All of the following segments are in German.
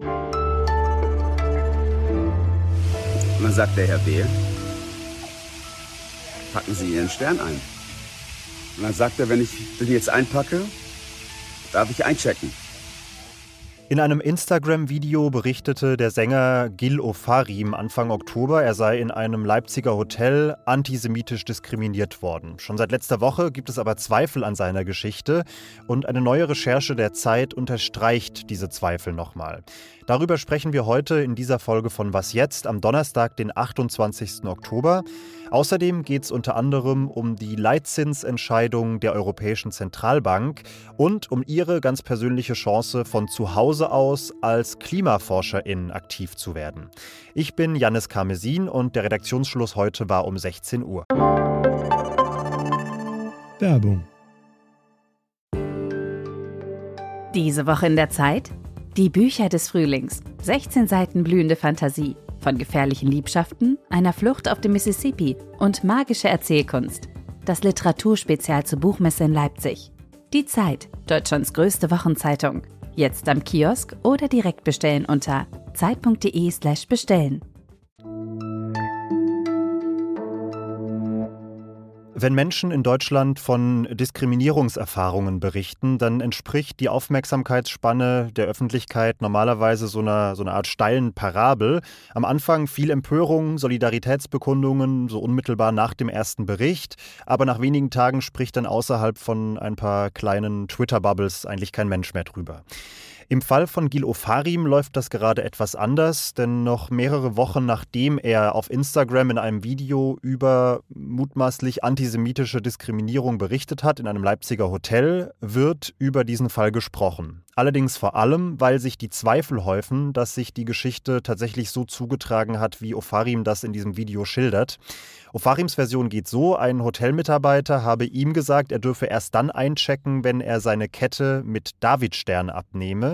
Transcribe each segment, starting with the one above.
Und dann sagt der Herr B., packen Sie Ihren Stern ein. Und dann sagt er, wenn ich den jetzt einpacke, darf ich einchecken. In einem Instagram-Video berichtete der Sänger Gil Ofarim Anfang Oktober, er sei in einem Leipziger Hotel antisemitisch diskriminiert worden. Schon seit letzter Woche gibt es aber Zweifel an seiner Geschichte und eine neue Recherche der Zeit unterstreicht diese Zweifel nochmal. Darüber sprechen wir heute in dieser Folge von Was jetzt am Donnerstag, den 28. Oktober. Außerdem geht es unter anderem um die Leitzinsentscheidung der Europäischen Zentralbank und um ihre ganz persönliche Chance, von zu Hause aus als Klimaforscherin aktiv zu werden. Ich bin Janis Karmesin und der Redaktionsschluss heute war um 16 Uhr. Werbung. Diese Woche in der Zeit? Die Bücher des Frühlings. 16 Seiten blühende Fantasie. Von gefährlichen Liebschaften, einer Flucht auf dem Mississippi und magische Erzählkunst. Das Literaturspezial zur Buchmesse in Leipzig. Die Zeit, Deutschlands größte Wochenzeitung. Jetzt am Kiosk oder direkt bestellen unter zeit.de/slash Wenn Menschen in Deutschland von Diskriminierungserfahrungen berichten, dann entspricht die Aufmerksamkeitsspanne der Öffentlichkeit normalerweise so einer, so einer Art steilen Parabel. Am Anfang viel Empörung, Solidaritätsbekundungen, so unmittelbar nach dem ersten Bericht. Aber nach wenigen Tagen spricht dann außerhalb von ein paar kleinen Twitter-Bubbles eigentlich kein Mensch mehr drüber. Im Fall von Gil Ofarim läuft das gerade etwas anders, denn noch mehrere Wochen nachdem er auf Instagram in einem Video über mutmaßlich antisemitische Diskriminierung berichtet hat in einem Leipziger Hotel, wird über diesen Fall gesprochen. Allerdings vor allem, weil sich die Zweifel häufen, dass sich die Geschichte tatsächlich so zugetragen hat, wie Ofarim das in diesem Video schildert. Ofarims Version geht so, ein Hotelmitarbeiter habe ihm gesagt, er dürfe erst dann einchecken, wenn er seine Kette mit Davidstern abnehme.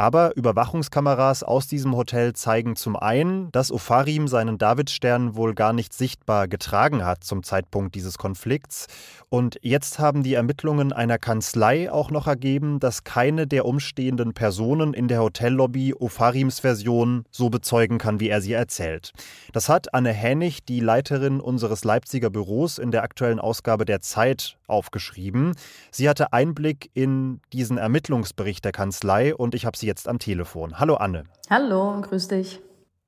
Aber Überwachungskameras aus diesem Hotel zeigen zum einen, dass Ofarim seinen Davidstern wohl gar nicht sichtbar getragen hat zum Zeitpunkt dieses Konflikts. Und jetzt haben die Ermittlungen einer Kanzlei auch noch ergeben, dass keine der umstehenden Personen in der Hotellobby Ofarims Version so bezeugen kann, wie er sie erzählt. Das hat Anne Hänig, die Leiterin unseres Leipziger Büros, in der aktuellen Ausgabe der Zeit aufgeschrieben. Sie hatte Einblick in diesen Ermittlungsbericht der Kanzlei und ich habe sie jetzt am Telefon. Hallo Anne. Hallo, grüß dich.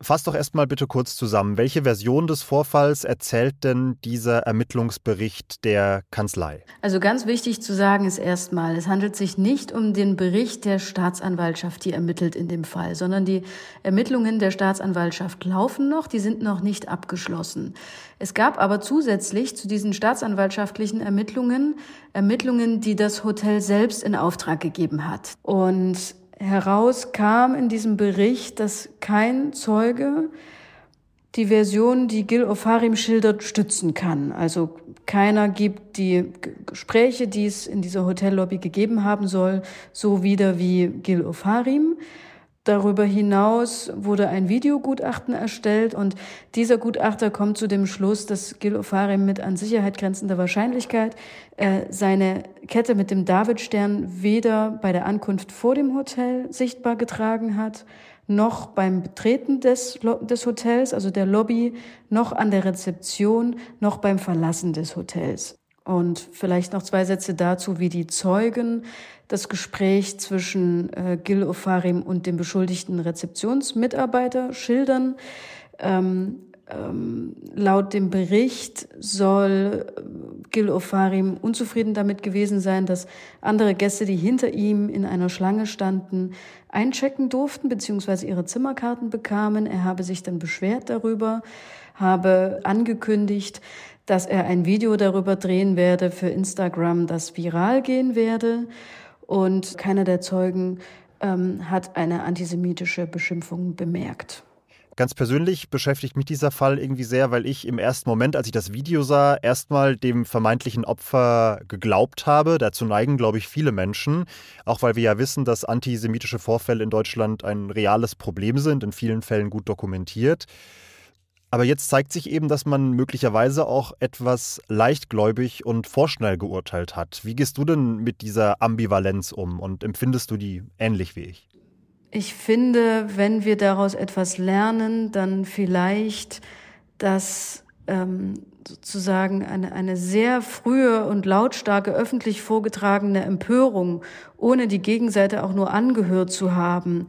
Fass doch erstmal bitte kurz zusammen. Welche Version des Vorfalls erzählt denn dieser Ermittlungsbericht der Kanzlei? Also ganz wichtig zu sagen ist erstmal, es handelt sich nicht um den Bericht der Staatsanwaltschaft, die ermittelt in dem Fall, sondern die Ermittlungen der Staatsanwaltschaft laufen noch, die sind noch nicht abgeschlossen. Es gab aber zusätzlich zu diesen staatsanwaltschaftlichen Ermittlungen Ermittlungen, die das Hotel selbst in Auftrag gegeben hat. Und heraus kam in diesem Bericht, dass kein Zeuge die Version, die Gil Ofarim schildert, stützen kann. Also keiner gibt die Gespräche, die es in dieser Hotellobby gegeben haben soll, so wieder wie Gil Ofarim. Darüber hinaus wurde ein Videogutachten erstellt und dieser Gutachter kommt zu dem Schluss, dass Gil Ofarim mit an Sicherheit grenzender Wahrscheinlichkeit äh, seine Kette mit dem Davidstern weder bei der Ankunft vor dem Hotel sichtbar getragen hat, noch beim Betreten des, des Hotels, also der Lobby, noch an der Rezeption, noch beim Verlassen des Hotels. Und vielleicht noch zwei Sätze dazu, wie die Zeugen das Gespräch zwischen äh, Gil Ofarim und dem beschuldigten Rezeptionsmitarbeiter schildern. Ähm, ähm, laut dem Bericht soll äh, Gil Ofarim unzufrieden damit gewesen sein, dass andere Gäste, die hinter ihm in einer Schlange standen, einchecken durften bzw. ihre Zimmerkarten bekamen. Er habe sich dann beschwert darüber, habe angekündigt, dass er ein Video darüber drehen werde für Instagram, das viral gehen werde und keiner der Zeugen ähm, hat eine antisemitische Beschimpfung bemerkt. Ganz persönlich beschäftigt mich dieser Fall irgendwie sehr, weil ich im ersten Moment, als ich das Video sah, erstmal dem vermeintlichen Opfer geglaubt habe. Dazu neigen, glaube ich, viele Menschen. Auch weil wir ja wissen, dass antisemitische Vorfälle in Deutschland ein reales Problem sind, in vielen Fällen gut dokumentiert. Aber jetzt zeigt sich eben, dass man möglicherweise auch etwas leichtgläubig und vorschnell geurteilt hat. Wie gehst du denn mit dieser Ambivalenz um und empfindest du die ähnlich wie ich? Ich finde, wenn wir daraus etwas lernen, dann vielleicht, dass ähm, sozusagen eine, eine sehr frühe und lautstarke öffentlich vorgetragene Empörung, ohne die Gegenseite auch nur angehört zu haben,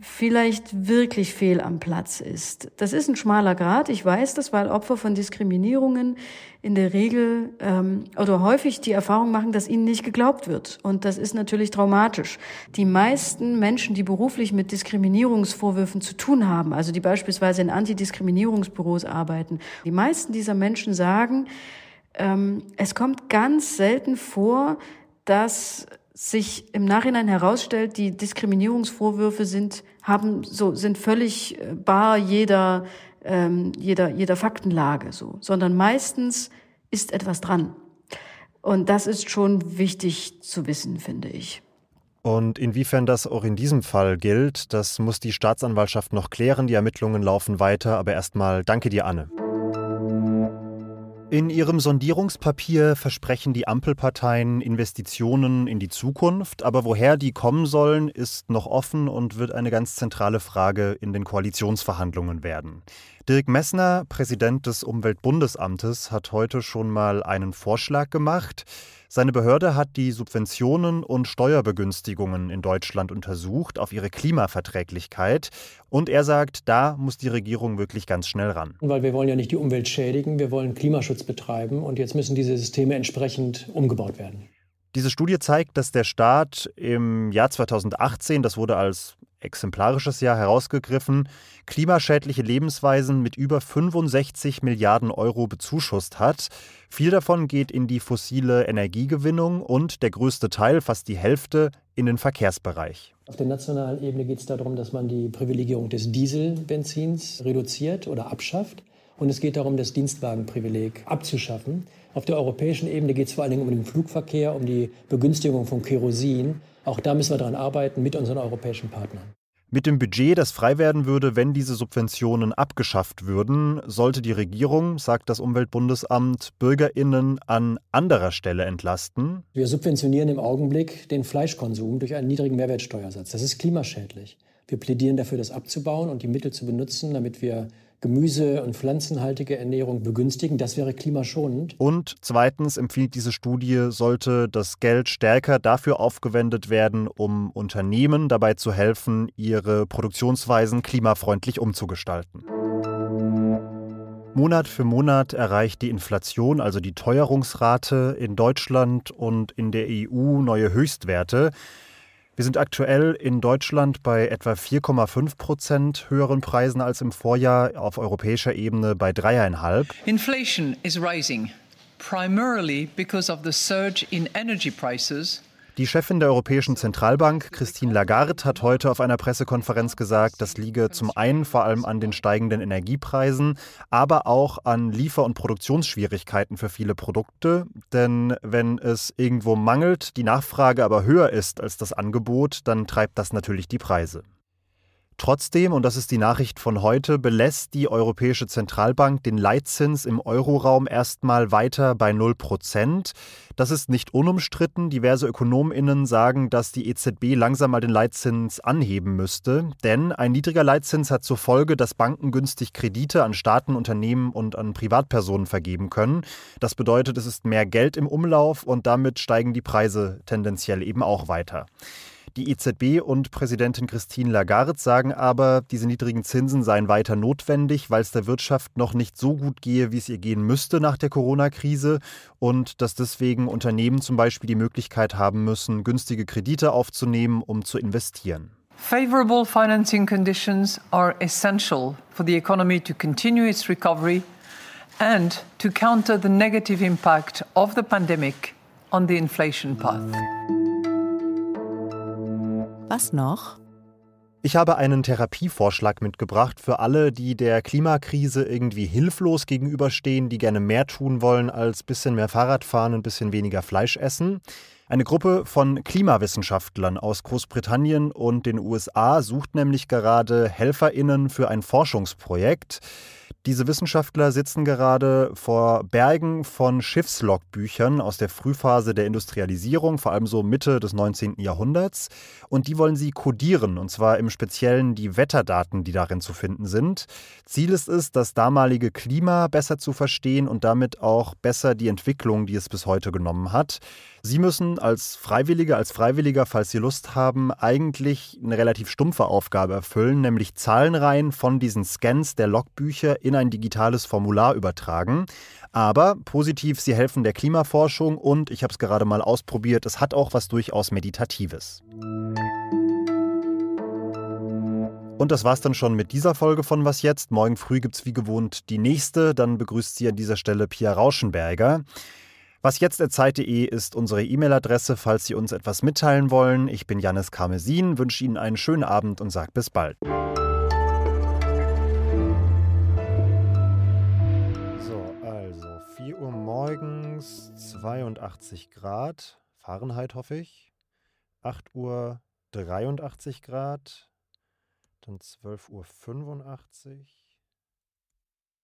vielleicht wirklich fehl am Platz ist. Das ist ein schmaler Grad, ich weiß das, weil Opfer von Diskriminierungen in der Regel ähm, oder häufig die Erfahrung machen, dass ihnen nicht geglaubt wird. Und das ist natürlich traumatisch. Die meisten Menschen, die beruflich mit Diskriminierungsvorwürfen zu tun haben, also die beispielsweise in Antidiskriminierungsbüros arbeiten, die meisten dieser Menschen sagen, ähm, es kommt ganz selten vor, dass sich im Nachhinein herausstellt, die Diskriminierungsvorwürfe sind, haben, so, sind völlig äh, bar jeder, ähm, jeder, jeder Faktenlage, so, sondern meistens ist etwas dran. Und das ist schon wichtig zu wissen, finde ich. Und inwiefern das auch in diesem Fall gilt, das muss die Staatsanwaltschaft noch klären. Die Ermittlungen laufen weiter. Aber erstmal danke dir, Anne. In ihrem Sondierungspapier versprechen die Ampelparteien Investitionen in die Zukunft, aber woher die kommen sollen, ist noch offen und wird eine ganz zentrale Frage in den Koalitionsverhandlungen werden. Dirk Messner, Präsident des Umweltbundesamtes, hat heute schon mal einen Vorschlag gemacht. Seine Behörde hat die Subventionen und Steuerbegünstigungen in Deutschland untersucht auf ihre Klimaverträglichkeit. Und er sagt, da muss die Regierung wirklich ganz schnell ran. Weil wir wollen ja nicht die Umwelt schädigen, wir wollen Klimaschutz betreiben und jetzt müssen diese Systeme entsprechend umgebaut werden. Diese Studie zeigt, dass der Staat im Jahr 2018, das wurde als exemplarisches Jahr herausgegriffen, klimaschädliche Lebensweisen mit über 65 Milliarden Euro bezuschusst hat. Viel davon geht in die fossile Energiegewinnung und der größte Teil, fast die Hälfte, in den Verkehrsbereich. Auf der nationalen Ebene geht es darum, dass man die Privilegierung des Dieselbenzins reduziert oder abschafft. Und es geht darum, das Dienstwagenprivileg abzuschaffen. Auf der europäischen Ebene geht es vor allen Dingen um den Flugverkehr, um die Begünstigung von Kerosin. Auch da müssen wir daran arbeiten mit unseren europäischen Partnern. Mit dem Budget, das frei werden würde, wenn diese Subventionen abgeschafft würden, sollte die Regierung, sagt das Umweltbundesamt, Bürgerinnen an anderer Stelle entlasten. Wir subventionieren im Augenblick den Fleischkonsum durch einen niedrigen Mehrwertsteuersatz. Das ist klimaschädlich. Wir plädieren dafür, das abzubauen und die Mittel zu benutzen, damit wir Gemüse- und pflanzenhaltige Ernährung begünstigen. Das wäre klimaschonend. Und zweitens empfiehlt diese Studie, sollte das Geld stärker dafür aufgewendet werden, um Unternehmen dabei zu helfen, ihre Produktionsweisen klimafreundlich umzugestalten. Monat für Monat erreicht die Inflation, also die Teuerungsrate in Deutschland und in der EU neue Höchstwerte. Wir sind aktuell in Deutschland bei etwa 4,5 Prozent höheren Preisen als im Vorjahr, auf europäischer Ebene bei dreieinhalb. Inflation is rising, primarily because of the surge in energy prices die Chefin der Europäischen Zentralbank, Christine Lagarde, hat heute auf einer Pressekonferenz gesagt, das liege zum einen vor allem an den steigenden Energiepreisen, aber auch an Liefer- und Produktionsschwierigkeiten für viele Produkte. Denn wenn es irgendwo mangelt, die Nachfrage aber höher ist als das Angebot, dann treibt das natürlich die Preise. Trotzdem, und das ist die Nachricht von heute, belässt die Europäische Zentralbank den Leitzins im Euroraum erstmal weiter bei 0 Prozent. Das ist nicht unumstritten. Diverse Ökonominnen sagen, dass die EZB langsam mal den Leitzins anheben müsste. Denn ein niedriger Leitzins hat zur Folge, dass Banken günstig Kredite an Staaten, Unternehmen und an Privatpersonen vergeben können. Das bedeutet, es ist mehr Geld im Umlauf und damit steigen die Preise tendenziell eben auch weiter. Die EZB und Präsidentin Christine Lagarde sagen aber, diese niedrigen Zinsen seien weiter notwendig, weil es der Wirtschaft noch nicht so gut gehe, wie es ihr gehen müsste nach der Corona-Krise und dass deswegen Unternehmen zum Beispiel die Möglichkeit haben müssen, günstige Kredite aufzunehmen, um zu investieren. Favorable financing conditions are essential for the economy to continue its recovery and to counter the negative impact of the pandemic on the inflation path. Was noch? Ich habe einen Therapievorschlag mitgebracht für alle, die der Klimakrise irgendwie hilflos gegenüberstehen, die gerne mehr tun wollen als bisschen mehr Fahrrad fahren und ein bisschen weniger Fleisch essen. Eine Gruppe von Klimawissenschaftlern aus Großbritannien und den USA sucht nämlich gerade Helferinnen für ein Forschungsprojekt. Diese Wissenschaftler sitzen gerade vor Bergen von Schiffslogbüchern aus der Frühphase der Industrialisierung, vor allem so Mitte des 19. Jahrhunderts. Und die wollen sie kodieren, und zwar im Speziellen die Wetterdaten, die darin zu finden sind. Ziel ist es, das damalige Klima besser zu verstehen und damit auch besser die Entwicklung, die es bis heute genommen hat. Sie müssen als Freiwillige, als Freiwilliger, falls Sie Lust haben, eigentlich eine relativ stumpfe Aufgabe erfüllen, nämlich Zahlenreihen von diesen Scans der Logbücher in ein digitales Formular übertragen. Aber positiv, sie helfen der Klimaforschung und ich habe es gerade mal ausprobiert, es hat auch was durchaus Meditatives. Und das war's dann schon mit dieser Folge von Was jetzt. Morgen früh gibt's wie gewohnt die nächste. Dann begrüßt sie an dieser Stelle Pia Rauschenberger. Was jetzt Zeit.de ist unsere E-Mail-Adresse, falls Sie uns etwas mitteilen wollen. Ich bin Janis Karmesin, wünsche Ihnen einen schönen Abend und sage bis bald. So, also 4 Uhr morgens, 82 Grad, Fahrenheit hoffe ich. 8 Uhr 83 Grad, dann 12 Uhr 85.